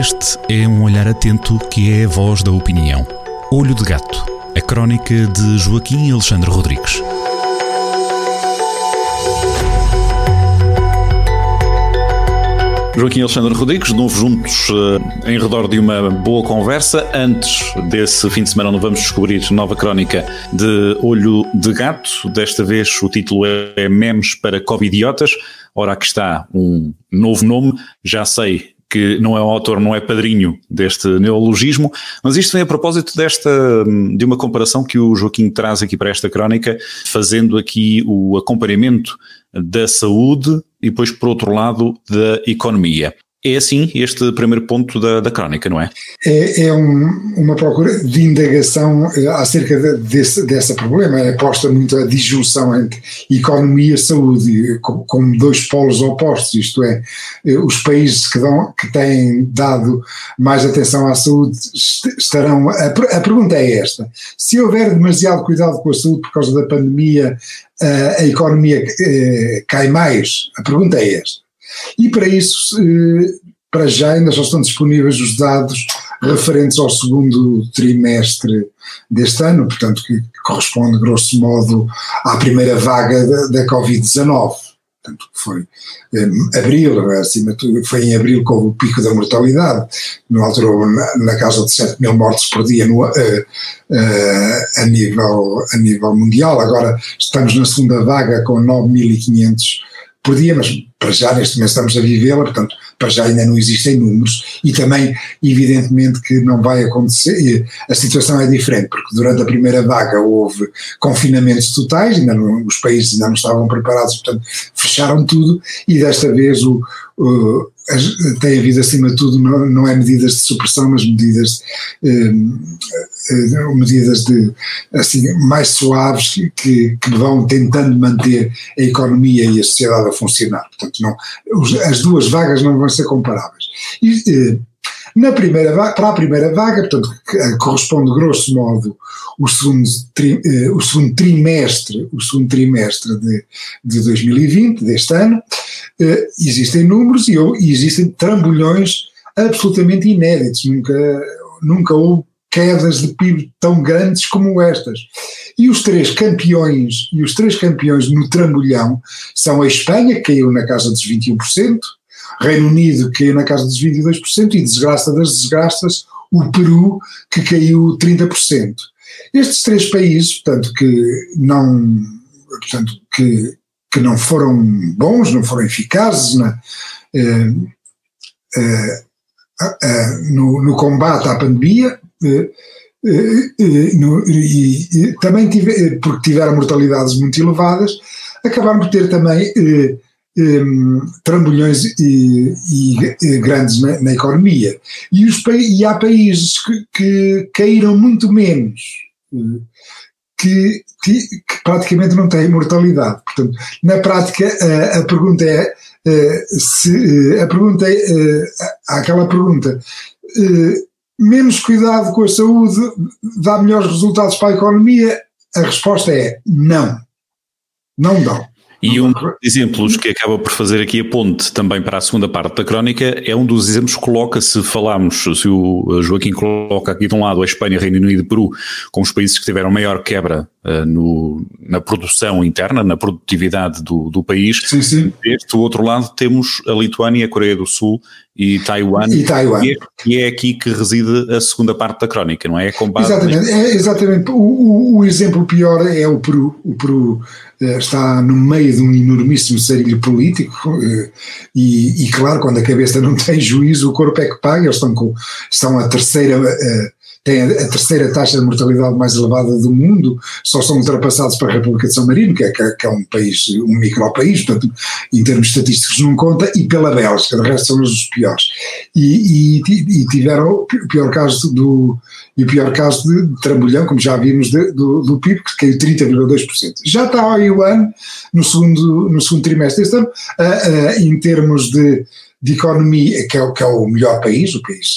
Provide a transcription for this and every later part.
Este é um olhar atento que é a voz da opinião. Olho de Gato, a crónica de Joaquim Alexandre Rodrigues. Joaquim Alexandre Rodrigues, de novo juntos uh, em redor de uma boa conversa. Antes desse fim de semana, não vamos descobrir nova crónica de Olho de Gato. Desta vez o título é Memes para Covidiotas. Ora, aqui está um novo nome. Já sei que não é o autor, não é padrinho deste neologismo, mas isto vem a propósito desta, de uma comparação que o Joaquim traz aqui para esta crónica, fazendo aqui o acompanhamento da saúde e depois, por outro lado, da economia. É assim este primeiro ponto da, da crónica, não é? É, é um, uma procura de indagação eh, acerca de, desse, dessa problema. É posta muito a disjunção entre economia e saúde, como dois polos opostos, isto é, eh, os países que, dão, que têm dado mais atenção à saúde estarão. A, a pergunta é esta: se houver demasiado cuidado com a saúde por causa da pandemia, a, a economia eh, cai mais? A pergunta é esta. E para isso, eh, para já ainda só estão disponíveis os dados referentes ao segundo trimestre deste ano, portanto que corresponde grosso modo à primeira vaga da, da Covid-19. Portanto, foi em abril, acima tudo, foi em abril com o pico da mortalidade, no altura na, na casa de 7 mil mortes por dia no, uh, uh, a, nível, a nível mundial, agora estamos na segunda vaga com 9.500 por dia, mas para já neste momento estamos a vivê-la, portanto, para já ainda não existem números e também, evidentemente, que não vai acontecer, a situação é diferente, porque durante a primeira vaga houve confinamentos totais, ainda não, os países ainda não estavam preparados, portanto, fecharam tudo e desta vez o, o tem havido acima de tudo não, não é medidas de supressão, mas medidas eh, medidas de assim mais suaves que, que vão tentando manter a economia e a sociedade a funcionar. Portanto, não, as duas vagas não vão ser comparáveis. E, eh, na primeira para a primeira vaga, portanto, eh, corresponde grosso modo o segundo, tri, eh, o segundo trimestre, o segundo trimestre de, de 2020, deste ano, existem números e, e existem trambolhões absolutamente inéditos. Nunca, nunca houve quedas de PIB tão grandes como estas. E os três campeões, e os três campeões no trambolhão são a Espanha, que caiu na casa dos 21%, Reino Unido, que caiu na casa dos 22%, e desgraça das desgraças, o Peru, que caiu 30%. Estes três países, portanto, que não, portanto, que, que não foram bons, não foram eficazes na, eh, eh, no, no combate à pandemia, no, e, e, também tive, porque tiveram mortalidades muito elevadas, acabaram por ter também um, trambolhões e, e grandes na, na, economia. E, os, e há países que, que caíram muito menos, que, que, que, praticamente não têm mortalidade. Portanto, na prática, a, a pergunta é. Se, a pergunta é, aquela pergunta menos cuidado com a saúde dá melhores resultados para a economia? A resposta é não. Não dão. E um dos exemplos que acaba por fazer aqui a ponte também para a segunda parte da crónica é um dos exemplos que coloca, se falarmos, se o Joaquim coloca aqui de um lado a Espanha, Reino Unido e Peru, como os países que tiveram maior quebra uh, no, na produção interna, na produtividade do, do país. Sim, sim. Deste outro lado temos a Lituânia, a Coreia do Sul e Taiwan. E Taiwan. E é, e é aqui que reside a segunda parte da crónica, não é? é exatamente, é, exatamente. O, o, o exemplo pior é o Peru. O Peru eh, está no meio de um enormíssimo sarilho político eh, e, e, claro, quando a cabeça não tem juízo, o corpo é que paga, eles estão, com, estão a terceira eh, têm a terceira taxa de mortalidade mais elevada do mundo, só são ultrapassados para a República de São Marino, que é, que é um país, um micropaís, portanto, em termos estatísticos não conta, e pela Bélgica, de resto são os piores. E, e, e tiveram o pior caso do e o pior caso de, trambolhão, como já vimos, de, do, do PIB, que caiu 30,2%. Já está o ano, no segundo, no segundo trimestre deste ano, uh, uh, em termos de, de economia, que é, que é o melhor país, o país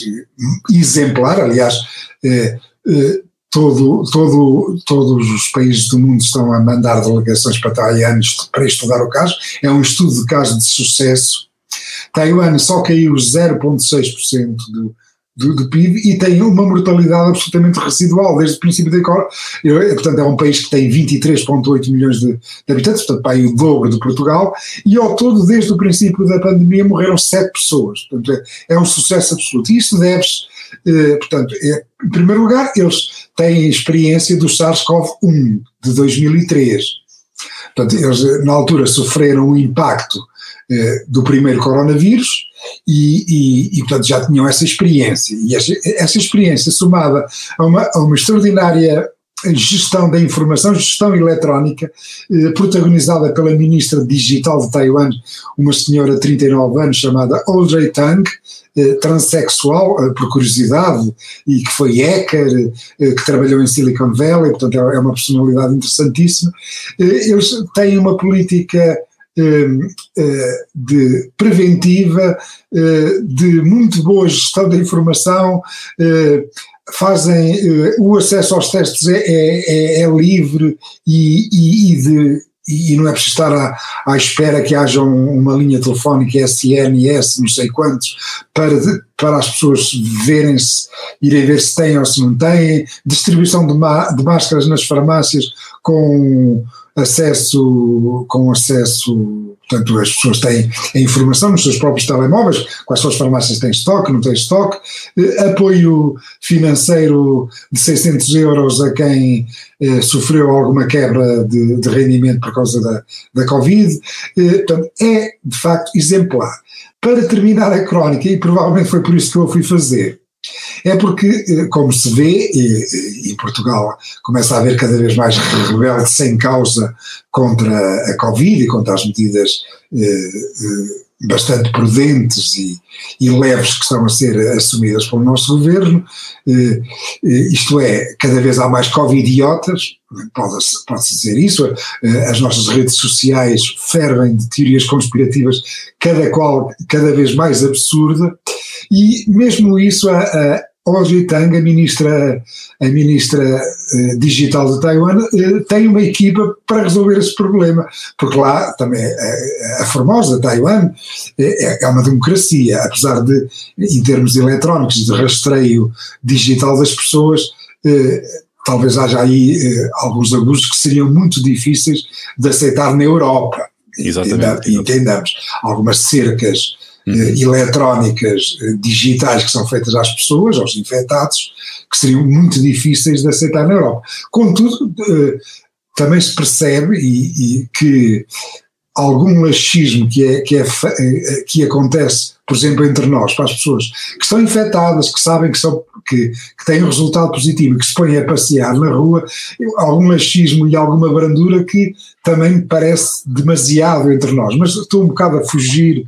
exemplar, aliás, eh, eh, todo, todo, todos os países do mundo estão a mandar delegações para Taiwan para estudar o caso. É um estudo de caso de sucesso Taiwan só caiu 0,6% do, do, do, PIB e tem uma mortalidade absolutamente residual desde o princípio da economia. Portanto, é um país que tem 23,8 milhões de, de, habitantes, portanto, aí o dobro de Portugal, e ao todo, desde o princípio da pandemia, morreram 7 pessoas. Portanto, é, é um sucesso absoluto. E isso deve-se, eh, portanto, é, em primeiro lugar, eles têm experiência do SARS-CoV-1 de 2003. Portanto, eles na altura sofreram o impacto eh, do primeiro coronavírus e, e, e, portanto, já tinham essa experiência. E essa, essa experiência, somada a uma, a uma extraordinária gestão da informação, gestão eletrónica, eh, protagonizada pela ministra digital de Taiwan, uma senhora de 39 anos chamada Audrey Tang, eh, transexual, eh, por curiosidade, e que foi hacker, eh, que trabalhou em Silicon Valley, portanto é, é uma personalidade interessantíssima. Eh, eles têm uma política de preventiva, eh, de muito boa gestão da informação, eh, fazem o acesso aos testes é, é, é, é livre e, e, e, de, e, não é preciso estar à, à espera que haja um, uma linha telefónica SNS, não sei quantos, para, de, para as pessoas verem-se, irem ver se têm ou se não têm, distribuição de, de máscaras nas farmácias com acesso, com acesso, portanto as pessoas têm a informação nos seus próprios telemóveis, quais são as farmácias têm estoque, não têm estoque, eh, apoio financeiro de 600 euros a quem eh, sofreu alguma quebra de, de, rendimento por causa da, da Covid, eh, portanto é de facto exemplar. Para terminar a crónica, e provavelmente foi por isso que eu fui fazer, é porque, eh, como se vê, e, e Portugal começa a haver cada vez mais rebeldes sem causa contra a Covid e contra as medidas eh, eh, bastante prudentes e, e, leves que estão a ser assumidas pelo nosso governo, eh, eh isto é, cada vez há mais Covidiotas, pode-se pode dizer isso, eh, as nossas redes sociais fervem de teorias conspirativas, cada qual cada vez mais absurda, e mesmo isso a, a Audrey Tang, a ministra, a ministra uh, digital de Taiwan, uh, tem uma equipa para resolver esse problema, porque lá também a Formosa, Taiwan, é, é, uma democracia, apesar de, em termos eletrónicos, de rastreio digital das pessoas, talvez haja aí alguns abusos que seriam muito difíceis de aceitar na Europa. Exatamente. Entendamos. Algumas cercas uhum. eletrónicas eh, digitais que são feitas às pessoas, aos infectados, que seriam muito difíceis de aceitar na Europa. Contudo, eh, também se percebe e, e que algum laxismo que, é, que, é, que acontece, por exemplo, entre nós, para as pessoas que estão infectadas, que sabem que, são, que, que têm um resultado positivo, que se põem a passear na rua, algum laxismo e alguma brandura que também parece demasiado entre nós. Mas estou um bocado a fugir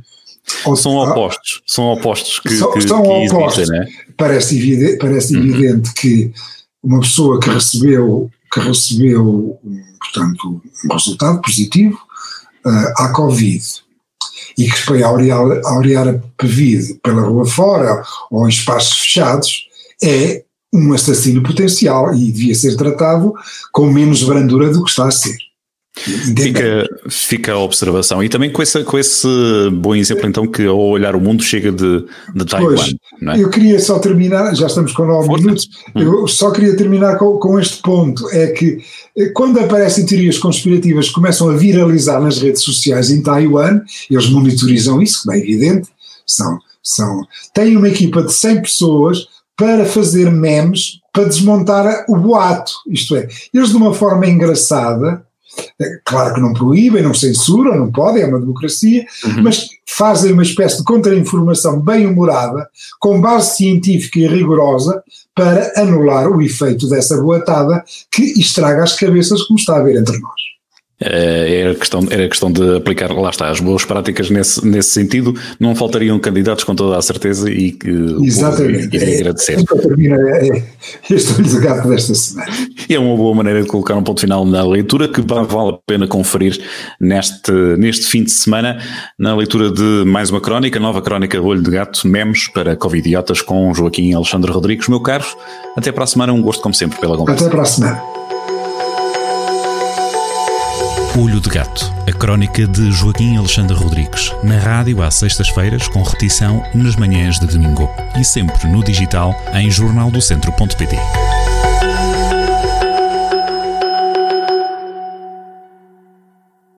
ou são opostos, são opostos que, são, que, são que opostos. Existem, né? Parece evidente, parece uhum. evidente que uma pessoa que recebeu, que recebeu portanto, um resultado positivo uh, à Covid e que foi aurear, a aurear a Covid pela rua fora ou em espaços fechados, é um assassino potencial e devia ser tratado com menos brandura do que está a ser. Fica, fica a observação. E também com esse, com esse bom exemplo, então, que ao olhar o mundo chega de, de Taiwan. É? Eu queria só terminar, já estamos com nove minutos, hum. eu só queria terminar com, com este ponto: é que eh, quando aparecem teorias conspirativas que começam a viralizar nas redes sociais em Taiwan, eles monitorizam isso, como é evidente, são, são, têm uma equipa de 100 pessoas para fazer memes para desmontar o boato. Isto é, eles de uma forma engraçada Claro que não proíbem, não censuram, não podem, é uma democracia, uhum. mas fazem uma espécie de contra-informação bem humorada, com base científica e rigorosa, para anular o efeito dessa boatada que estraga as cabeças, como está a ver entre nós. Eh, era questão, era questão de aplicar, lá está, as boas práticas nesse, nesse sentido. Não faltariam candidatos com toda a certeza e que Exatamente. iria agradecer. É, termina é, este debate desta semana. E é uma boa maneira de colocar um ponto final na leitura que vale a pena conferir neste, neste fim de semana, na leitura de mais uma crónica, nova crónica Olho de Gato, Memes para Covidiotas com Joaquim Alexandre Rodrigues. Meu caro, até para a semana, um gosto como sempre pela conversa. Até para a semana. Olho de Gato, a crónica de Joaquim Alexandre Rodrigues, na rádio às sextas-feiras, com repetição nas manhãs de domingo e sempre no digital em jornaldocentro.pt.